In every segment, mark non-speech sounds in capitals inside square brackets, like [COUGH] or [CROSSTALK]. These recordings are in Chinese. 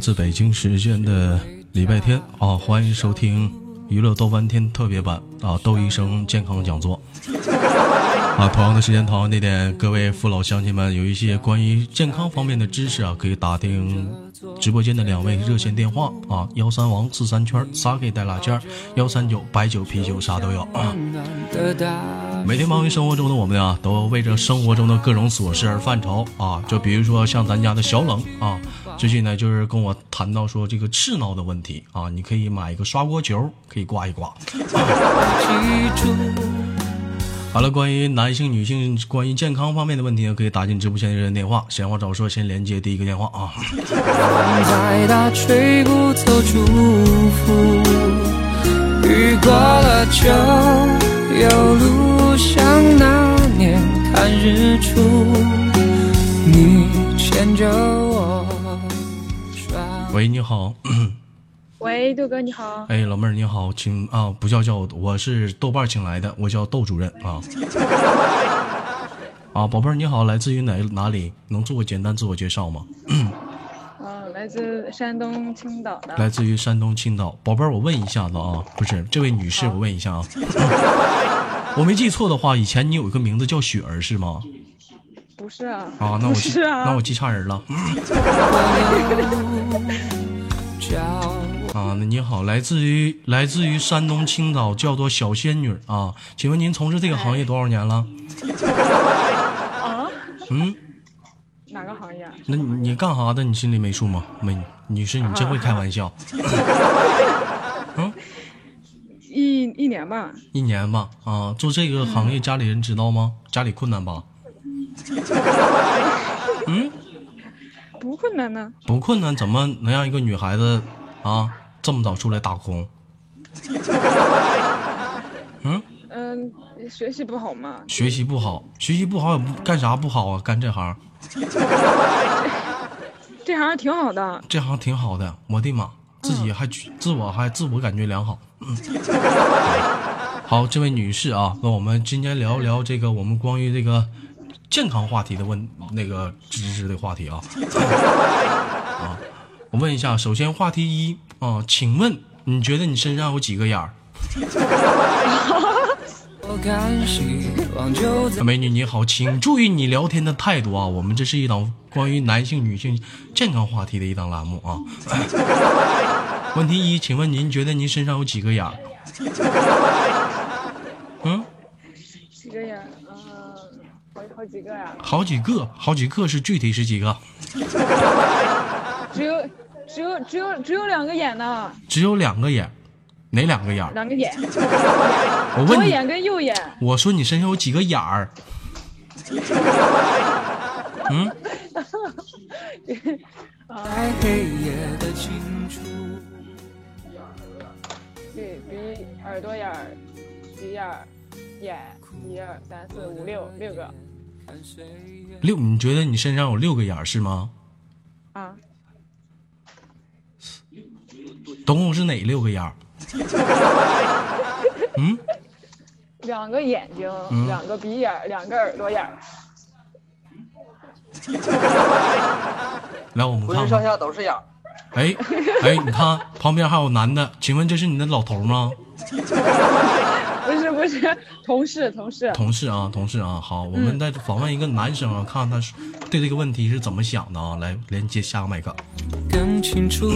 自北京时间的礼拜天啊，欢迎收听娱乐逗翻天特别版啊，窦医生健康讲座啊。同样的时间，同样地点，各位父老乡亲们，有一些关于健康方面的知识啊，可以打听直播间的两位热线电话啊，幺三王四三圈仨给带拉件幺三九白酒啤酒啥都有啊。每天忙于生活中的我们啊，都为着生活中的各种琐事而犯愁啊。就比如说像咱家的小冷啊，最近呢就是跟我谈到说这个赤挠的问题啊，你可以买一个刷锅球，可以刮一刮。[LAUGHS] 好了，关于男性、女性、关于健康方面的问题呢，可以打进直播间的人电话。闲话少说，先连接第一个电话啊。再大吹祝福，雨过了就有路，像那年看日出，你牵着喂，你好，喂，豆哥你好，哎，老妹儿你好，请啊，不叫叫我，我是豆瓣请来的，我叫窦主任啊。[LAUGHS] 啊，宝贝儿你好，来自于哪哪里？能做个简单自我介绍吗？嗯，来自山东青岛的，来自于山东青岛，宝贝儿，我问一下子啊，不是这位女士，我问一下啊，[LAUGHS] 我没记错的话，以前你有一个名字叫雪儿是吗？不是啊，啊，那我记，是啊，那我记差人了。[LAUGHS] 啊，那你好，来自于来自于山东青岛，叫做小仙女啊，请问您从事这个行业多少年了？啊，嗯，哪个行业啊？那你你干啥的？你心里没数吗？没，女士，你真会开玩笑。嗯，一一年吧，一年吧，啊，做这个行业，家里人知道吗？家里困难吧？嗯，不困难呢。不困难，怎么能让一个女孩子啊这么早出来打工？嗯，嗯，学习不好嘛，学习不好，学习不好也不干啥不好啊？干这行，这行挺好的。这行挺好的。我的妈，自己还觉自我还自我感觉良好。嗯，好，这位女士啊，那我们今天聊一聊这个我们关于这个健康话题的问那个知识的话题啊。[LAUGHS] 啊，我问一下，首先话题一啊，请问你觉得你身上有几个眼儿？美女你好，请注意你聊天的态度啊！我们这是一档关于男性、女性健康话题的一档栏目啊。[LAUGHS] 问题一，请问您觉得您身上有几个眼儿？嗯，几个眼？嗯，好好几个呀，好几个，好几个是具体是几个？只有只有只有只有两个眼呢，只有两个眼，哪两个眼？两个眼，我问你，左眼跟右眼。我说你身上有几个眼儿？嗯，在黑夜的清楚。鼻鼻耳朵眼儿，鼻眼儿，眼，一二三四五六六个六，你觉得你身上有六个眼儿是吗？啊，总共是哪六个眼儿？[LAUGHS] 嗯，两个眼睛，嗯两个鼻眼儿，两个耳朵眼儿。来，我们看看。浑身上下都是眼儿。哎哎，你看旁边还有男的，请问这是你的老头吗？[LAUGHS] 不是，同事同事。同事啊，同事啊，好，我们再访问一个男生啊，看看他是对这个问题是怎么想的啊。来，连接下个麦克。更清楚，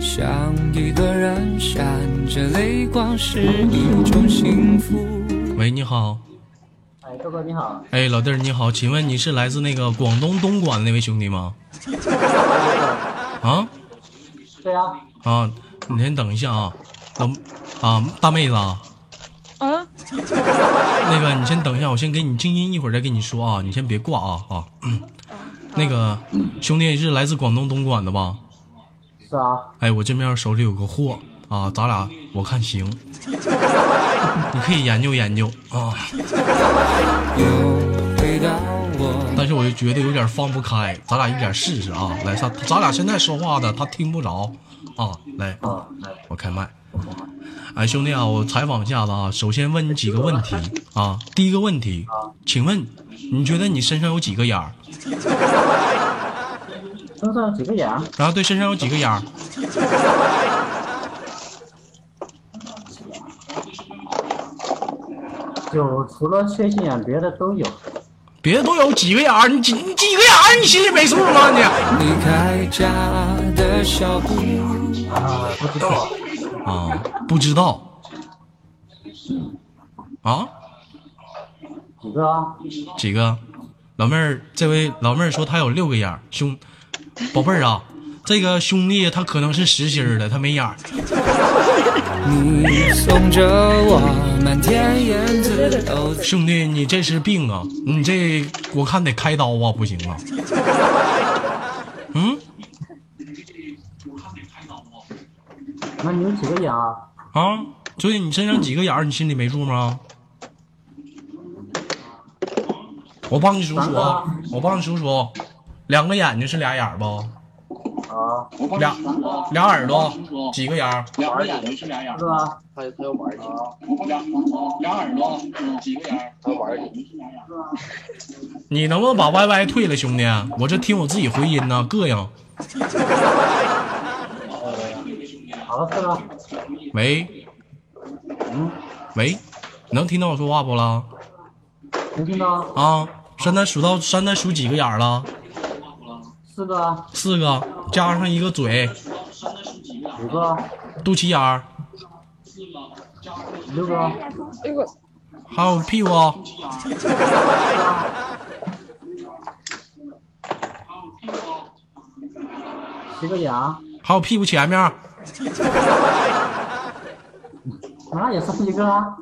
像一个人闪着泪光是一种幸福。喂，你好，哎，哥哥你好，哎，老弟儿你好，请问你是来自那个广东东莞的那位兄弟吗？啊对呀、啊，你先等一下啊，等啊大妹子啊，啊，[LAUGHS] 那个你先等一下，我先给你静音，一会儿再跟你说啊，你先别挂啊啊。嗯那个兄弟是来自广东东莞的吧？是啊，哎，我这边手里有个货啊，咱俩我看行，[LAUGHS] 你可以研究研究啊。回到我但是我就觉得有点放不开，咱俩一点试试啊。来，咱咱俩现在说话的他听不着啊。来，啊，我开麦。哎，兄弟啊，我采访一下子啊。首先问你几个问题啊。第一个问题，请问你觉得你身上有几个眼儿？身上有几个眼儿？然后对身上有几个眼儿？就除了缺心眼，别的都有。别的都有几个眼儿？你几你几个眼儿？你心里没数吗你？离开家的小步，啊，不知道。啊，不知道。啊？几个啊？几个？老妹儿，这位老妹儿说她有六个眼儿，兄，宝贝儿啊，这个兄弟他可能是实心儿的，他没眼儿。你送着我满天燕子都兄弟，你这是病啊！你这我看得开刀啊，不行啊。嗯那你有几个眼啊？啊，所以你身上几个眼儿，你心里没数吗？我帮你数数啊，我帮你数数，两个眼睛是俩眼儿不？啊，俩俩耳朵几个眼儿？两个眼睛是俩眼是吧？他他要玩儿去，俩俩耳朵几个眼儿？他玩儿去。你能不能把 YY 退了，兄弟？我这听我自己回音呢，膈应。[LAUGHS] 好了，是了。喂嗯，喂，能听到我说话不啦？能听到？啊，现在数到现在数几个眼儿了？四个啊？四个，加上一个嘴，五个啊？肚脐眼儿，六个啊？哎呦，还有屁股，七个眼啊？还有屁股前面，那 [LAUGHS] 也是一个啊？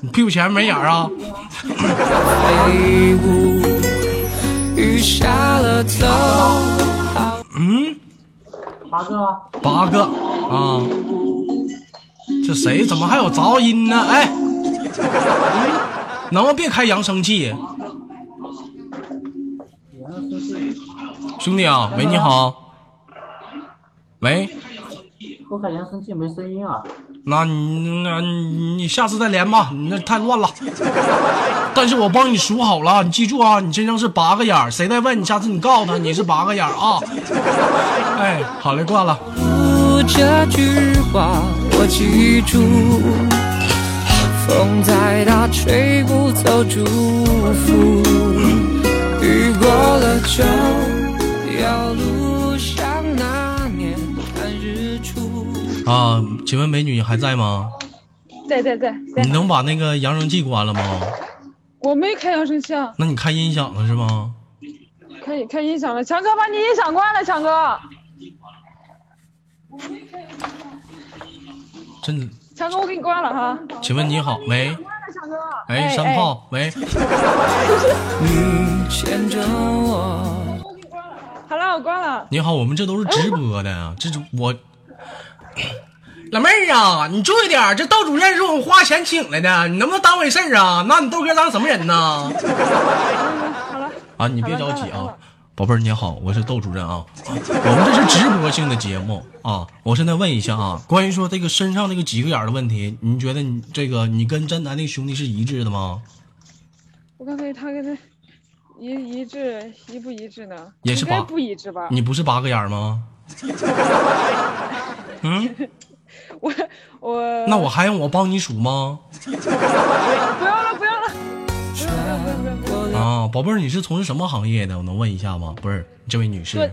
你屁股前面没眼儿啊？飞舞，雨下了走，嗯，八个啊？八个啊。这谁怎么还有噪音呢？哎，能不能别开扬声器？眼生气，兄弟啊，喂，你好，喂，我开扬声器没声音啊？那你那你你下次再连吧，你那太乱了。[LAUGHS] 但是我帮你数好了，你记住啊，你身上是八个眼儿，谁再问你，下次你告诉他你是八个眼儿啊。哎，好嘞，挂了。这句话我记住。风再大吹不走祝福，雨过了就啊，请问美女还在吗？在在在在你，能把那个扬声器关了吗？我没开扬声器啊，那你开音响了是吗？开开音响了，强哥把你音响关了，强哥，真的？强哥我给你关了哈，请问你好，喂，关了，强哥，哎，山炮，喂，你牵着我，[LAUGHS] 好了，我关了，你好，我们这都是直播的，这是我。[CLEARS THROAT] 老妹儿啊，你注意点儿，这窦主任是我们花钱请来的，你能不能当回事儿啊？拿你豆哥当什么人呢？[LAUGHS] 好了，啊，你别着急啊宝贝儿你好，我是窦主任啊，我们这是直播性的节目啊。我现在问一下啊，关于说这个身上那个几个眼儿的问题，你觉得你这个你跟真男那个兄弟是一致的吗？我刚才他跟他一一致一不一致呢？也是吧应该不一致吧？你不是八个眼儿吗？嗯，我我那我还用我帮你数吗？不要了不要了，啊，宝贝儿，你是从事什么行业的？我能问一下吗？不是，这位女士做，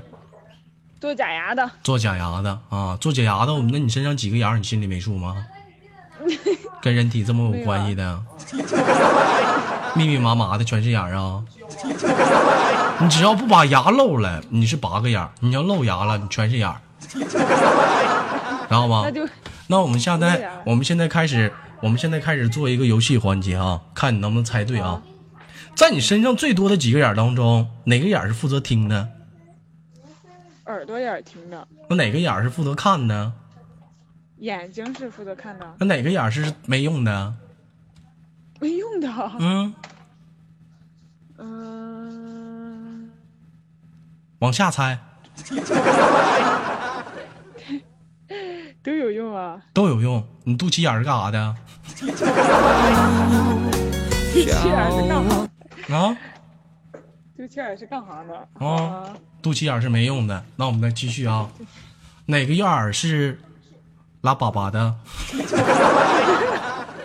做假牙的，做假牙的啊，做假牙的，那你身上几个眼儿，你心里没数吗？[LAUGHS] 跟人体这么有关系的，密密麻麻的全是眼儿啊！你只要不把牙露了，你是八个眼儿；你要露牙了，你全是眼儿，知道吗那？就那我们现在，我们现在开始，我们现在开始做一个游戏环节啊，看你能不能猜对啊。在你身上最多的几个眼儿当中，哪个眼儿是负责听的？耳朵眼儿听的，那哪个眼儿是负责看的？眼睛是负责看的，那哪个眼儿是没用的？没用的。嗯，嗯，往下猜，都有用啊。都有用。你肚脐眼是干啥的？肚脐眼是干啥？啊？肚脐眼是干啥的？啊，肚脐眼是没用的。那我们再继续啊，哪个眼儿是拉粑粑的？[LAUGHS]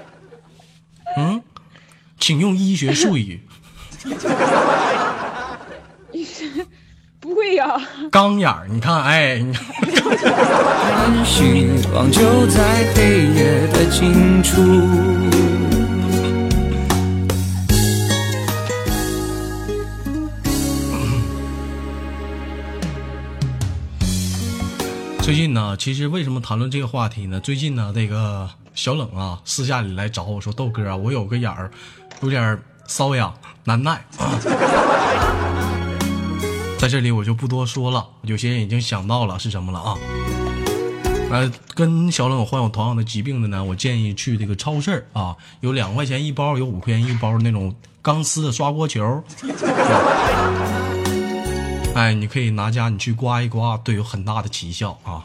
嗯，请用医学术语。不会呀，钢眼儿，你看，哎，你看，看希望就在黑夜的尽处。最近呢，其实为什么谈论这个话题呢？最近呢，这个小冷啊，私下里来找我说：“豆哥啊，我有个眼儿，有点瘙痒难耐啊。”在这里我就不多说了，有些人已经想到了是什么了啊。呃，跟小冷患有同样的疾病的呢，我建议去这个超市啊，有两块钱一包，有五块钱一包那种钢丝的刷锅球。哎，你可以拿家你去刮一刮，对有很大的奇效啊。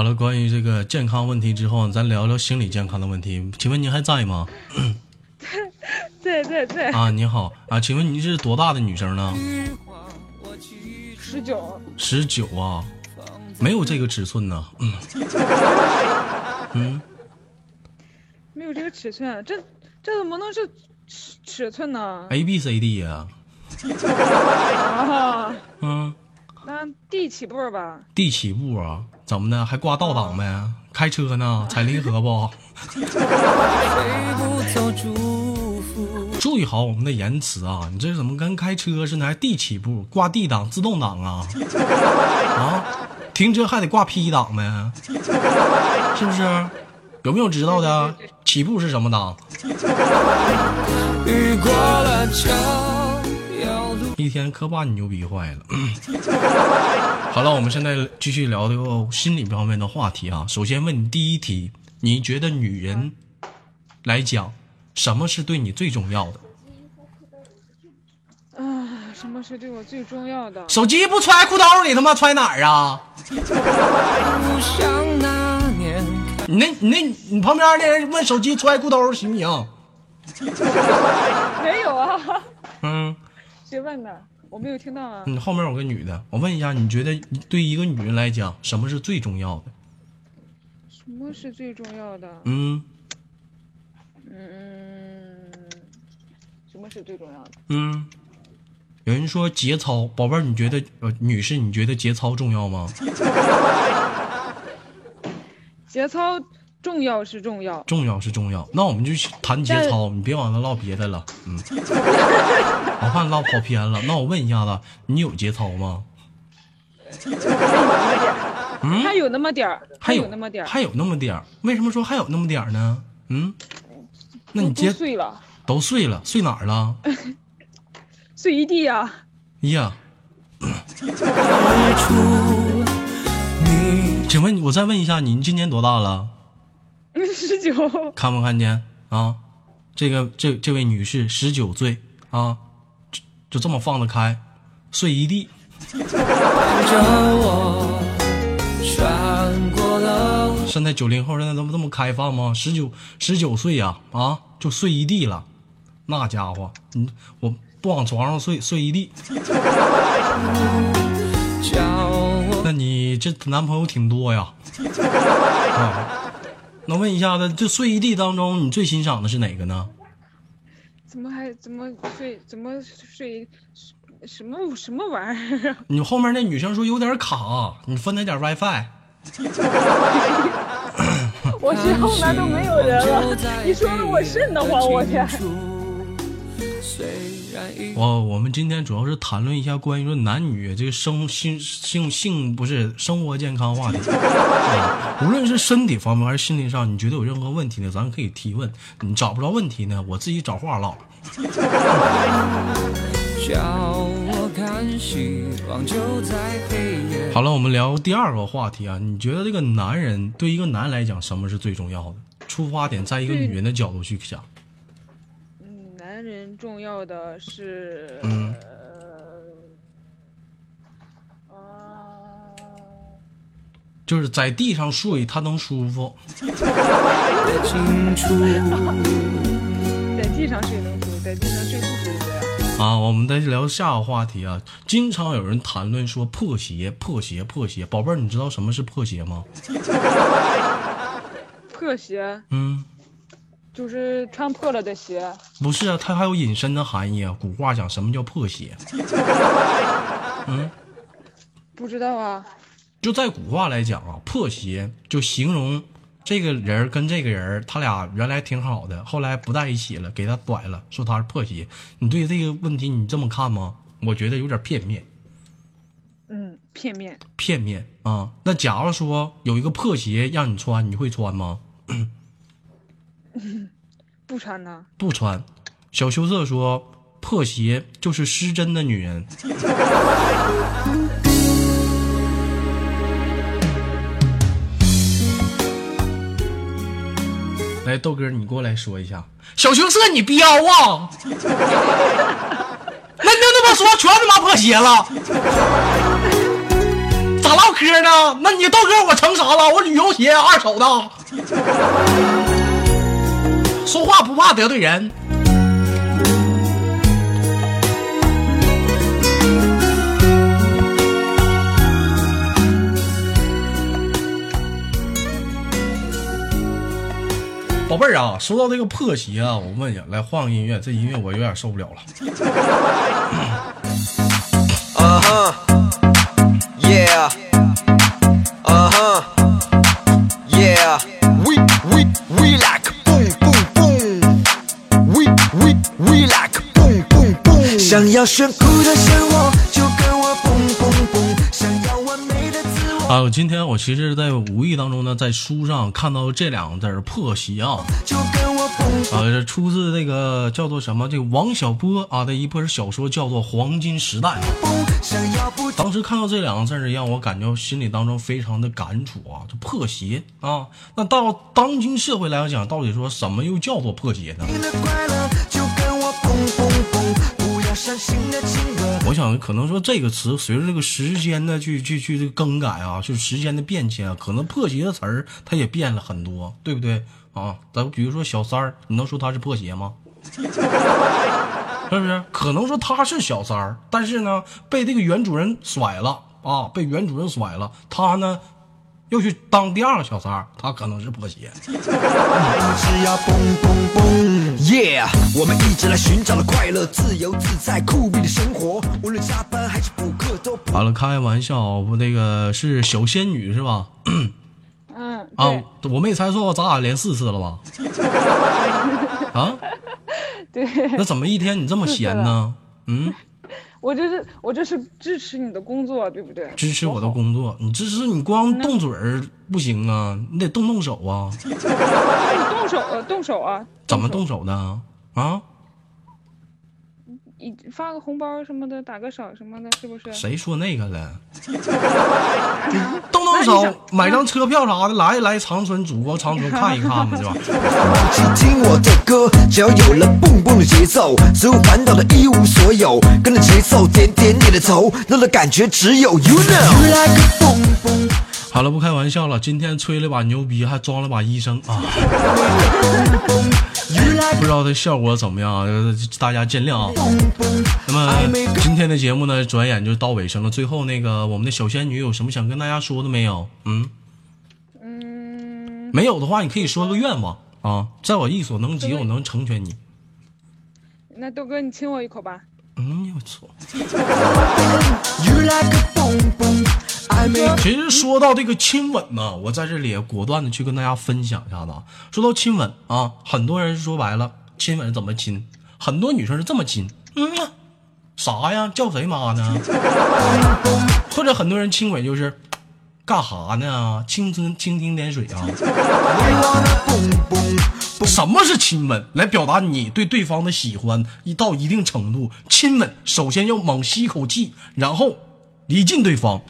好了，关于这个健康问题之后，咱聊聊心理健康的问题。请问您还在吗？[LAUGHS] 对对对，啊，你好啊，请问您是多大的女生呢？十九，十九啊，没有这个尺寸呢。嗯嗯，没有这个尺寸，这这怎么能是尺尺寸呢？A B C D 呀、[LAUGHS] 啊，嗯那 D 起步吧，，D 起步啊，怎么的？还挂倒档呗？开车呢？踩离合不？[LAUGHS] 注意好我们的言辞啊！你这怎么跟开车似的？还 D 起步，挂 D 档、自动挡啊？啊，停车还得挂 P 档呗？是不是？有没有知道的？起步是什么档？雨过了。一天可把你牛逼坏了。[COUGHS] 好了，我们现在继续聊这个心理方面的话题啊。首先问你第一题，你觉得女人来讲，什么是对你最重要的？啊，什么是对我最重要的？手机不揣裤兜里，他妈揣哪儿啊？不像那年你那、你那、你旁边那人问手机揣裤兜行不行？[LAUGHS] 没有啊，嗯，谁问的？我没有听到啊。你后面有个女的，我问一下，你觉得对一个女人来讲，什么是最重要的？什么是最重要的？嗯嗯，什么是最重要的？嗯，有人说节操，宝贝儿，你觉得呃，女士，你觉得节操重要吗？[LAUGHS] 节操重要是重要，重要是重要，那我们就去谈节操，你别往那唠别的了。嗯，[LAUGHS] 我看唠跑偏了。那我问一下子，你有节操吗？嗯还有那么点儿，还有那么点儿，还有那么点儿。为什么说还有那么点儿呢？嗯，那你都节碎了，都碎了，碎哪儿了？[LAUGHS] 碎一地呀、哎呀，请问我再问一下，你今年多大了？十九，看没看见啊？这个这这位女士十九岁啊，就就这么放得开，睡一地。着我穿过了现在九零后现在都这么开放吗？十九十九岁呀、啊，就睡一地了，那家伙，你我不往床上睡，睡一地。[LAUGHS] 那你这男朋友挺多呀？啊，那问一下子，这睡一地当中，你最欣赏的是哪个呢？怎么还怎么睡怎么睡什么什么玩意儿啊？[LAUGHS] 你后面那女生说有点卡，你分她点 WiFi。[LAUGHS] 我身后面都没有人了，你说的我瘆得慌，我天！我我们今天主要是谈论一下关于说男女这个生性性性不是生活健康话题啊，[LAUGHS] 无论是身体方面还是心理上，你觉得有任何问题呢，咱可以提问。你找不着问题呢，我自己找话唠。叫我看希望就在黑夜。好了，我们聊第二个话题啊，你觉得这个男人对一个男人来讲，什么是最重要的？出发点，在一个女人的角度去想。人重要的是，嗯呃，啊，就是在地上睡，他能舒服。的清楚。在地上睡能舒服，在地上睡不舒服呀。啊，我们再聊下个话题啊。经常有人谈论说破鞋、破鞋、破鞋。宝贝儿，你知道什么是破鞋吗？[LAUGHS] 破鞋嗯，就是穿破了的鞋，不是啊，它还有隐身的含义啊。古话讲什么叫破鞋？[LAUGHS] 嗯不知道啊。就在古话来讲啊，破鞋就形容这个人跟这个人，他俩原来挺好的，后来不在一起了，给他甩了，说他是破鞋。你对这个问题你这么看吗？我觉得有点片面，嗯，片面。片面啊。那假如说有一个破鞋让你穿，你会穿吗？不穿呢？不穿。小羞涩说，破鞋就是失真的女人。[LAUGHS] 来，豆哥，你过来说一下。小羞涩，你彪啊！[LAUGHS] 那你就这么说，全他妈破鞋了？咋唠嗑呢？那你豆哥我成啥了？我旅游鞋二手的。说话不怕得罪人。宝贝儿啊，说到这个破鞋啊，我问一下，来换个音乐，这音乐我有点受不了了。[LAUGHS] Uh huh. 啊，我今天我其实，在无意当中呢，在书上看到这两个字儿“破鞋”啊，就跟我 boom。啊，这出自这个叫做什么？这个王小波啊的一本小说，叫做《黄金时代》。当时看到这两个字儿，让我感觉心里当中非常的感触啊，这破鞋啊。那到当今社会来讲，到底说什么又叫做破鞋呢？我想可能说这个词随着这个时间的去去去更改啊，就是时间的变迁啊，可能破鞋的词儿它也变了很多，对不对啊？咱比如说小三儿，你能说他是破鞋吗？[LAUGHS] 是不是？可能说他是小三儿，但是呢，被这个原主人甩了啊，被原主人甩了，他呢又去当第二个小三儿，他可能是破鞋。我们一直来寻找的快乐、自由自在、酷毙的生活，无论加班还是补课都不。完了，开玩笑，不那个是小仙女是吧？嗯，啊，我没猜错，咱俩连四次了吧？[LAUGHS] 啊？对，那怎么一天你这么闲呢？嗯，我这是我这是支持你的工作，对不对？支持我的工作，你支持你光动嘴儿不行啊，你得动动手啊。那 [LAUGHS] 你动手呃动手啊？怎么动手？手的啊？啊？你发个红包什么的，打个赏什么的，是不是？谁说那个了？[LAUGHS] 动动手，买张车票啥的，来一来长春，祖国长春 [LAUGHS] 看一看嘛，对吧？只听我的歌，只要有了蹦蹦的节奏，所有烦恼的一无所有，跟着节奏点点你的头，那的感觉只有 you know。好了，不开玩笑了，今天吹了把牛逼，还装了把医生啊，[LAUGHS] 不知道这效果怎么样大家见谅啊。那么今天的节目呢，转眼就到尾声了。最后那个我们的小仙女有什么想跟大家说的没有？嗯，嗯，没有的话，你可以说个愿望啊，在我力所能及，我能成全你。那豆哥，你亲我一口吧。嗯，我操！其实说到这个亲吻呢，我在这里果断的去跟大家分享一下子啊。说到亲吻啊，很多人说白了，亲吻怎么亲？很多女生是这么亲，嗯，啥呀？叫谁妈呢？[LAUGHS] 或者很多人亲吻就是干哈呢？蜻蜓蜻蜓点水啊。[LAUGHS] 什么是亲吻？来表达你对对方的喜欢一到一定程度。亲吻首先要猛吸一口气，然后离近对方。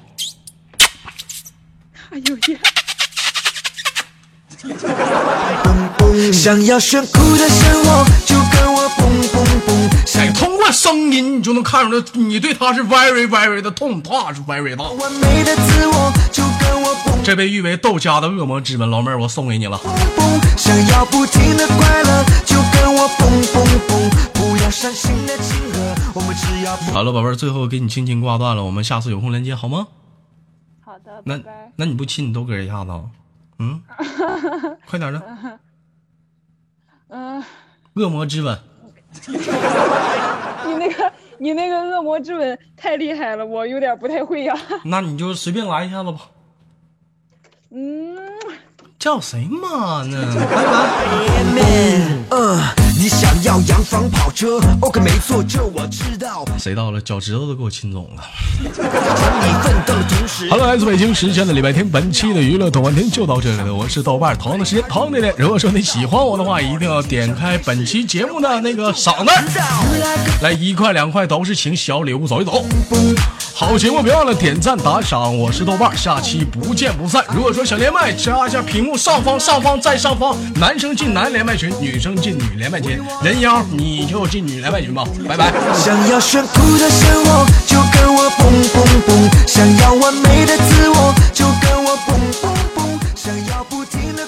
哎呦耶！想要炫酷的生活，就跟我蹦想哎，通过声音你就能看出来，你对他是 very very 的痛，他是 very 大。这被誉为豆家的恶魔之吻，老妹儿，我送给你了。蹦蹦。想要不停的快乐，就跟我蹦蹦蹦。不要伤心的情歌，我们只要。好了，宝贝儿，最后给你轻轻挂断了，我们下次有空连接好吗？好的，那拜拜。那你不亲你豆哥一下子啊？嗯，[LAUGHS] 快点的，嗯，恶魔之吻。[LAUGHS] 你那个你那个恶魔之吻太厉害了，我有点不太会呀、那你就随便来一下子吧。嗯，叫谁嘛呢？[LAUGHS] 拜拜。嗯，你想要洋房跑车？OK，没错，这我知道。谁到了，脚趾头都给我亲肿了。Hello，来自北京时间的礼拜天，本期的娱乐豆瓣天就到这里了。我是豆瓣，同样的时间，同样的脸。如果说你喜欢我的话，一定要点开本期节目的那个嗓子，来一块两块都是请小礼物走一走。好节目别忘了点赞打赏，我是豆瓣，下期不见不散。如果说想连麦，加一下屏幕上方上方再上方，男生进男连麦群，女生进女连麦群，人妖你就进女连麦群吧，拜拜。想要炫酷的生活，就跟我蹦蹦蹦；想要完美的自我，就跟我蹦蹦蹦；想要不停的